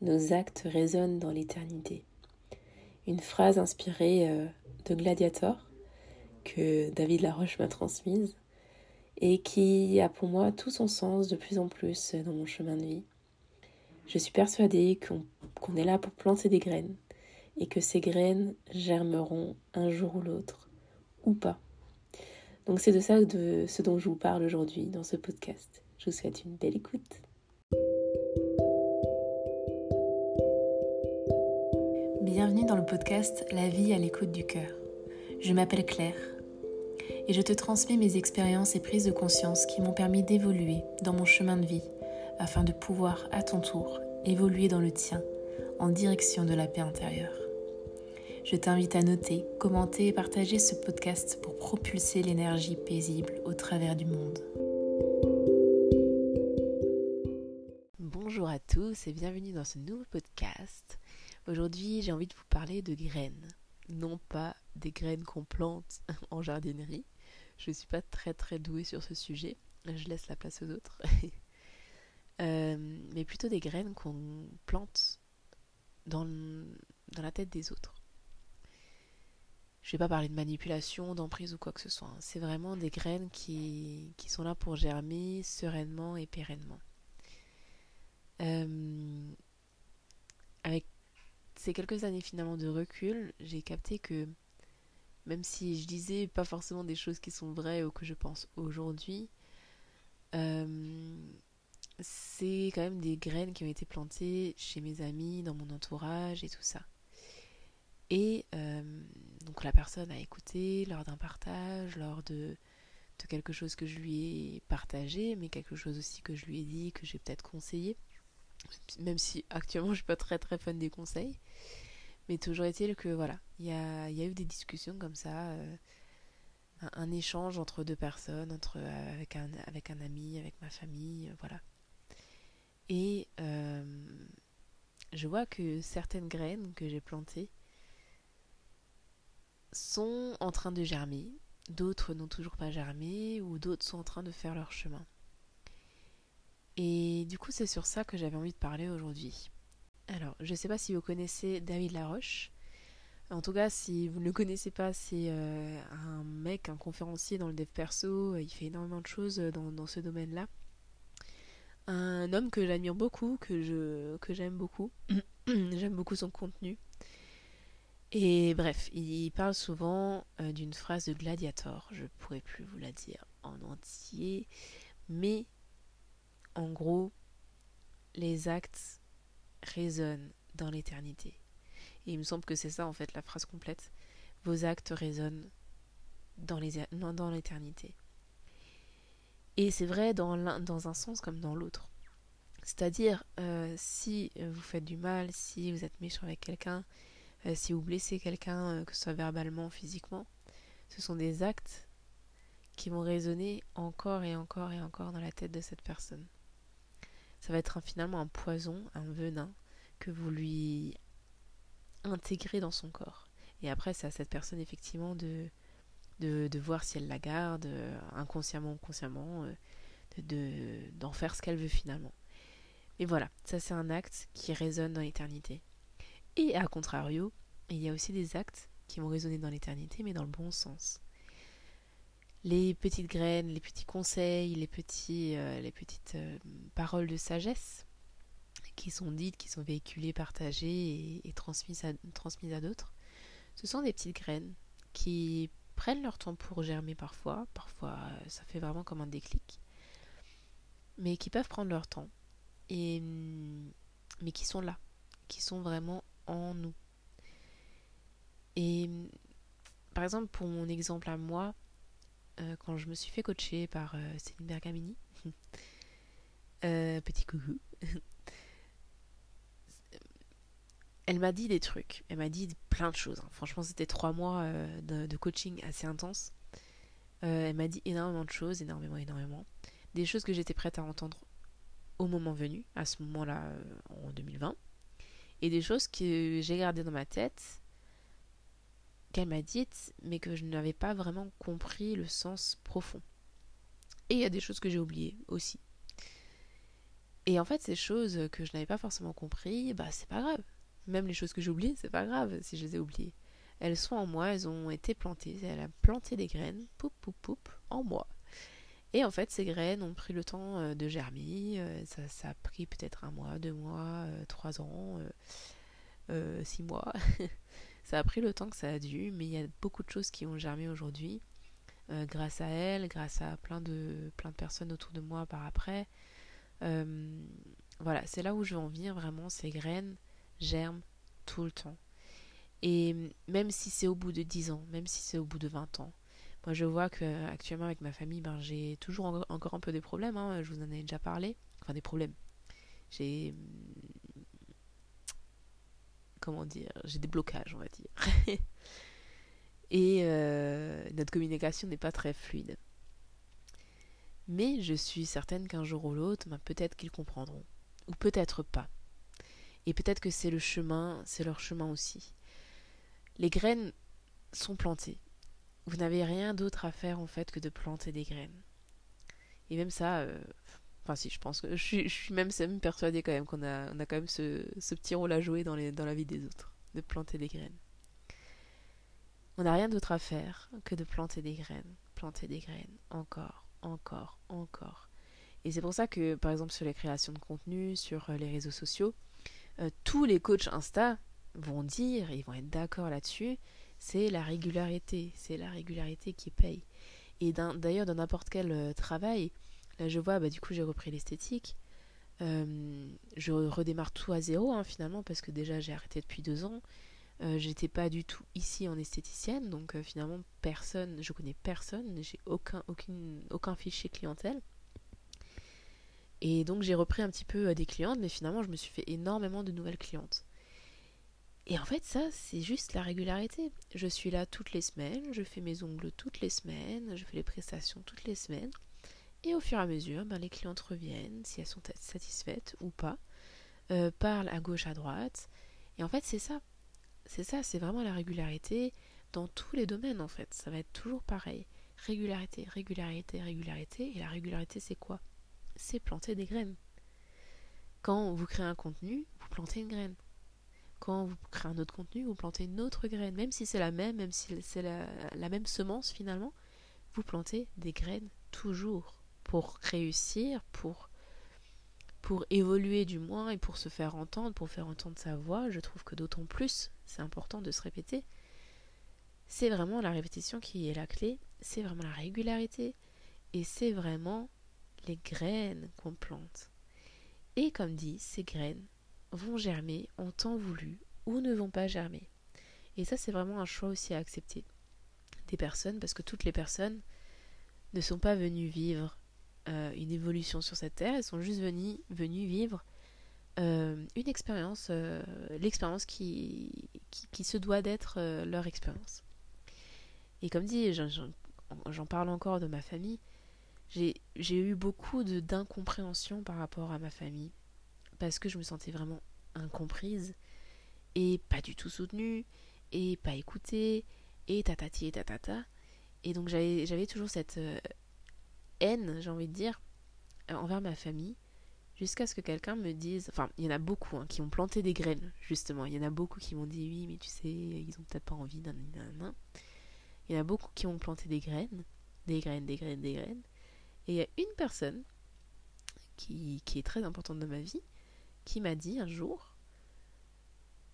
nos actes résonnent dans l'éternité. Une phrase inspirée euh, de Gladiator que David Laroche m'a transmise et qui a pour moi tout son sens de plus en plus dans mon chemin de vie. Je suis persuadée qu'on est là pour planter des graines et que ces graines germeront un jour ou l'autre, ou pas. Donc c'est de ça de ce dont je vous parle aujourd'hui dans ce podcast. Je vous souhaite une belle écoute. Bienvenue dans le podcast La vie à l'écoute du cœur. Je m'appelle Claire et je te transmets mes expériences et prises de conscience qui m'ont permis d'évoluer dans mon chemin de vie afin de pouvoir à ton tour évoluer dans le tien en direction de la paix intérieure. Je t'invite à noter, commenter et partager ce podcast pour propulser l'énergie paisible au travers du monde. Bonjour à tous et bienvenue dans ce nouveau podcast. Aujourd'hui, j'ai envie de vous parler de graines. Non pas des graines qu'on plante en jardinerie. Je ne suis pas très très douée sur ce sujet. Je laisse la place aux autres. Euh, mais plutôt des graines qu'on plante dans, dans la tête des autres. Je vais pas parler de manipulation, d'emprise ou quoi que ce soit. Hein. C'est vraiment des graines qui, qui, sont là pour germer sereinement et pérennement. Euh, avec ces quelques années finalement de recul, j'ai capté que même si je disais pas forcément des choses qui sont vraies ou que je pense aujourd'hui, euh, c'est quand même des graines qui ont été plantées chez mes amis, dans mon entourage et tout ça. Et euh, donc la personne a écouté lors d'un partage, lors de, de, quelque chose que je lui ai partagé, mais quelque chose aussi que je lui ai dit, que j'ai peut-être conseillé. Même si actuellement je suis pas très très fan des conseils. Mais toujours est-il que voilà, il y a, eu des discussions comme ça, euh, un, échange entre deux personnes, entre, avec, un, avec un ami, avec ma famille, euh, voilà. Et euh, je vois que certaines graines que j'ai plantées sont en train de germer, d'autres n'ont toujours pas germé, ou d'autres sont en train de faire leur chemin. Et du coup, c'est sur ça que j'avais envie de parler aujourd'hui. Alors, je ne sais pas si vous connaissez David Laroche. En tout cas, si vous ne le connaissez pas, c'est euh, un mec, un conférencier dans le dev perso. Il fait énormément de choses dans, dans ce domaine-là. Un homme que j'admire beaucoup, que je que j'aime beaucoup. j'aime beaucoup son contenu. Et bref, il parle souvent euh, d'une phrase de Gladiator. Je pourrais plus vous la dire en entier, mais en gros, les actes résonnent dans l'éternité. Et il me semble que c'est ça en fait la phrase complète. Vos actes résonnent dans l'éternité. Et c'est vrai dans, un sens comme dans l'autre. C'est-à-dire, euh, si vous faites du mal, si vous êtes méchant avec quelqu'un, euh, si vous blessez quelqu'un, euh, que ce soit verbalement, physiquement, ce sont des actes qui vont résonner encore et encore et encore dans la tête de cette personne. Ça va être finalement un poison, un venin que vous lui intégrez dans son corps. Et après, c'est à cette personne effectivement de, de, voir si elle la garde, euh, inconsciemment ou consciemment, de, d'en faire ce qu'elle veut finalement. Et voilà, ça c'est un acte qui résonne dans l'éternité. Et à contrario, il y a aussi des actes qui vont résonner dans l'éternité, mais dans le bon sens. Les petites graines, les petits conseils, les, petits, euh, les petites euh, paroles de sagesse qui sont dites, qui sont véhiculées, partagées et, transmises à, transmises à d'autres, ce sont des petites graines qui prennent leur temps pour germer parfois, parfois euh, ça fait vraiment comme un déclic, mais qui peuvent prendre leur temps, et, mais qui sont là, qui sont vraiment en nous. Et par exemple, pour mon exemple à moi, euh, quand je me suis fait coacher par euh, Céline Bergamini, euh, petit coucou, elle m'a dit des trucs, elle m'a dit plein de choses. Hein. Franchement, c'était trois mois de, de, coaching assez intense. elle m'a dit énormément de choses, énormément, énormément. Des choses que j'étais prête à entendre au moment venu, à ce moment-là, en 2020 et des choses que j'ai gardées dans ma tête, qu'elle m'a dites, mais que je n'avais pas vraiment compris le sens profond. Et il y a des choses que j'ai oubliées aussi. Et en fait, ces choses que je n'avais pas forcément compris, bah c'est pas grave. Même les choses que j'ai oubliées, c'est pas grave si je les ai oubliées. Elles sont en moi, elles ont été plantées, elle a planté des graines, poup poup poup, en moi. Et en fait, ces graines ont pris le temps euh, de germer. Euh, ça, ça, a pris peut-être un mois, deux mois, euh, trois ans, six mois. ça a pris le temps que ça a dû, mais il y a beaucoup de choses qui ont germé aujourd'hui. grâce à elle, grâce à plein de, plein de personnes autour de moi par après. voilà, c'est là où je veux en venir vraiment. Ces graines germent tout le temps. Et même si c'est au bout de 10 ans, même si c'est au bout de 20 ans, moi je vois que actuellement avec ma famille, ben, j'ai toujours encore un peu des problèmes, hein, je vous en ai déjà parlé. Enfin des problèmes. J'ai comment dire, j'ai des blocages, on va dire. Et euh, notre communication n'est pas très fluide. Mais je suis certaine qu'un jour ou l'autre, ben, peut-être qu'ils comprendront. Ou peut-être pas. Et peut-être que c'est le chemin, c'est leur chemin aussi. Les graines sont plantées. Vous n'avez rien d'autre à faire en fait que de planter des graines. Et même ça, euh, enfin si, je pense que je suis, même, persuadée quand même qu'on a, quand même ce, petit rôle à jouer dans, la vie des autres, de planter des graines. On n'a rien d'autre à faire que de planter des graines, planter des graines, encore, encore, encore. Et c'est pour ça que, par exemple, sur les créations de contenu, sur euh, les réseaux sociaux, euh, tous les coachs Insta vont dire, ils vont être d'accord là-dessus, c'est la régularité, c'est la régularité qui paye. Et d'ailleurs, dans n'importe quel euh, travail, là je vois, bah, du coup j'ai repris l'esthétique, euh, je redémarre tout à zéro hein, finalement, parce que déjà j'ai arrêté depuis deux ans, euh, j'étais pas du tout ici en esthéticienne, donc finalement personne, je connais personne, j'ai aucun, aucun fichier clientèle. Et donc j'ai repris un petit peu des clientes, mais finalement je me suis fait énormément de nouvelles clientes. Et en fait, ça, c'est juste la régularité. Je suis là toutes les semaines, je fais mes ongles toutes les semaines, je fais les prestations toutes les semaines. Et au fur et à mesure, ben, les clientes reviennent, si elles sont satisfaites ou pas, euh, parlent à gauche, à droite. Et en fait, c'est ça. C'est ça, c'est vraiment la régularité dans tous les domaines, en fait. Ça va être toujours pareil. Régularité, régularité, régularité. Et la régularité, c'est quoi? C'est planter des graines. Quand vous créez un contenu, vous plantez une graine quand vous créez un autre contenu, vous plantez une autre graine, même si c'est la même, même si c'est la, même semence finalement, vous plantez des graines toujours pour réussir, pour, pour évoluer du moins et pour se faire entendre, pour faire entendre sa voix. Je trouve que d'autant plus, c'est important de se répéter. C'est vraiment la répétition qui est la clé, c'est vraiment la régularité et c'est vraiment les graines qu'on plante. Et comme dit, ces graines, vont germer en temps voulu ou ne vont pas germer. Et ça, c'est vraiment un choix aussi à accepter des personnes, parce que toutes les personnes ne sont pas venues vivre euh, une évolution sur cette terre, elles sont juste venues, vivre euh, une expérience, euh, l'expérience qui, qui, se doit d'être leur expérience. Et comme dit, j'en parle encore de ma famille, j'ai eu beaucoup d'incompréhension par rapport à ma famille parce que je me sentais vraiment incomprise et pas du tout soutenue et pas écoutée et tatati et tatata. Et donc j'avais toujours cette haine, j'ai envie de dire, euh, envers ma famille jusqu'à ce que quelqu'un me dise, enfin il y en a beaucoup hein, qui ont planté des graines justement, il y en a beaucoup qui m'ont dit oui mais tu sais ils ont peut-être pas envie d'un Il y en a beaucoup qui ont planté des graines, des graines, des graines, des graines. Et il y a une personne qui, qui est très importante dans ma vie qui m'a dit un jour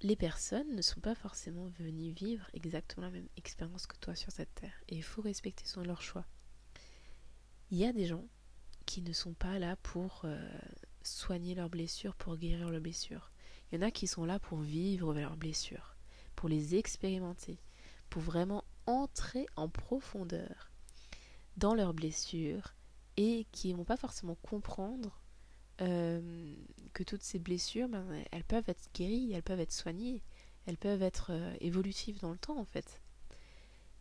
les personnes ne sont pas forcément venues vivre exactement la même expérience que toi sur cette terre et il faut respecter son leur choix. Il y a des gens qui ne sont pas là pour euh, soigner leurs blessures, pour guérir leurs blessures. Il y en a qui sont là pour vivre leurs blessures, pour les expérimenter, pour vraiment entrer en profondeur dans leurs blessures et qui ne vont pas forcément comprendre euh, que toutes ces blessures, ben, elles peuvent être guéries, elles peuvent être soignées, elles peuvent être euh, évolutives dans le temps en fait.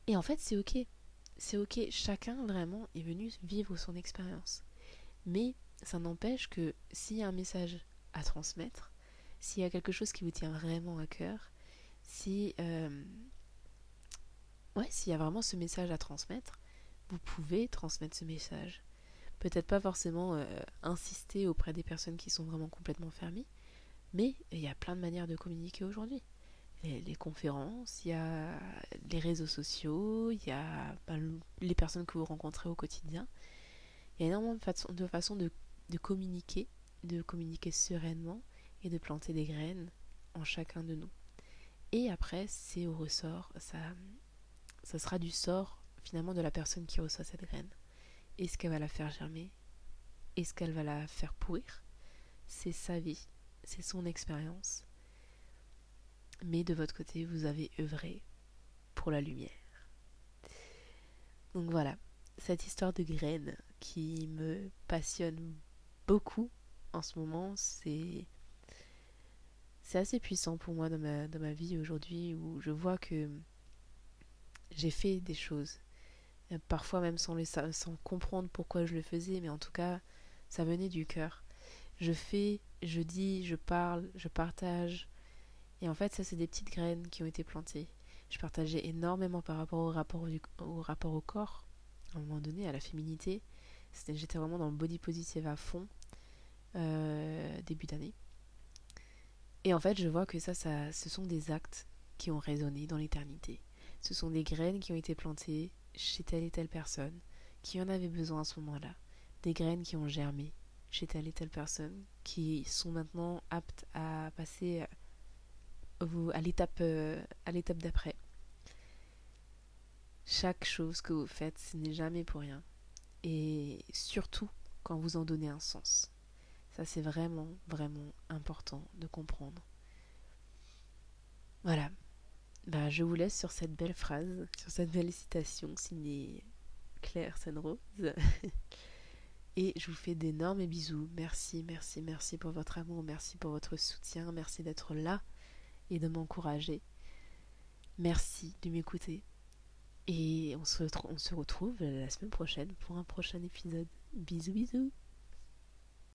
Et en fait, c'est ok. C'est ok. Chacun vraiment est venu vivre son expérience. Mais ça n'empêche que s'il y a un message à transmettre, s'il y a quelque chose qui vous tient vraiment à cœur, si euh, ouais, s'il y a vraiment ce message à transmettre, vous pouvez transmettre ce message. Peut-être pas forcément euh, insister auprès des personnes qui sont vraiment complètement fermées, mais il y a plein de manières de communiquer aujourd'hui. Les, conférences, il y a les réseaux sociaux, il y a ben, les personnes que vous rencontrez au quotidien. Il y a énormément de façons de, de communiquer, de communiquer sereinement et de planter des graines en chacun de nous. Et après, c'est au ressort, ça, ça sera du sort finalement de la personne qui reçoit cette graine. Est-ce qu'elle va la faire germer? Est-ce qu'elle va la faire pourrir? C'est sa vie, c'est son expérience. Mais de votre côté, vous avez œuvré pour la lumière. Donc voilà, cette histoire de graines qui me passionne beaucoup en ce moment, c'est c'est assez puissant pour moi dans ma, dans ma vie aujourd'hui où je vois que j'ai fait des choses. Parfois même sans, sans comprendre pourquoi je le faisais, mais en tout cas, ça venait du cœur. Je fais, je dis, je parle, je partage. Et en fait, ça, c'est des petites graines qui ont été plantées. Je partageais énormément par rapport au rapport, au, rapport au corps, à un moment donné, à la féminité. J'étais vraiment dans le body positive à fond, euh, début d'année. Et en fait, je vois que ça, ça, ce sont des actes qui ont résonné dans l'éternité. Ce sont des graines qui ont été plantées chez telle et telle personne qui en avait besoin à ce moment-là. Des graines qui ont germé chez telle et telle personne qui sont maintenant aptes à passer euh, à l'étape d'après. Chaque chose que vous faites, ce n'est jamais pour rien. Et surtout quand vous en donnez un sens. Ça, c'est vraiment, vraiment important de comprendre. Voilà. Bah, je vous laisse sur cette belle phrase, sur cette belle citation signée Claire Senrose. Et je vous fais d'énormes bisous. Merci, merci, merci pour votre amour, merci pour votre soutien, merci d'être là et de m'encourager. Merci de m'écouter. Et on se, retrouve la semaine prochaine pour un prochain épisode. Bisous, bisous.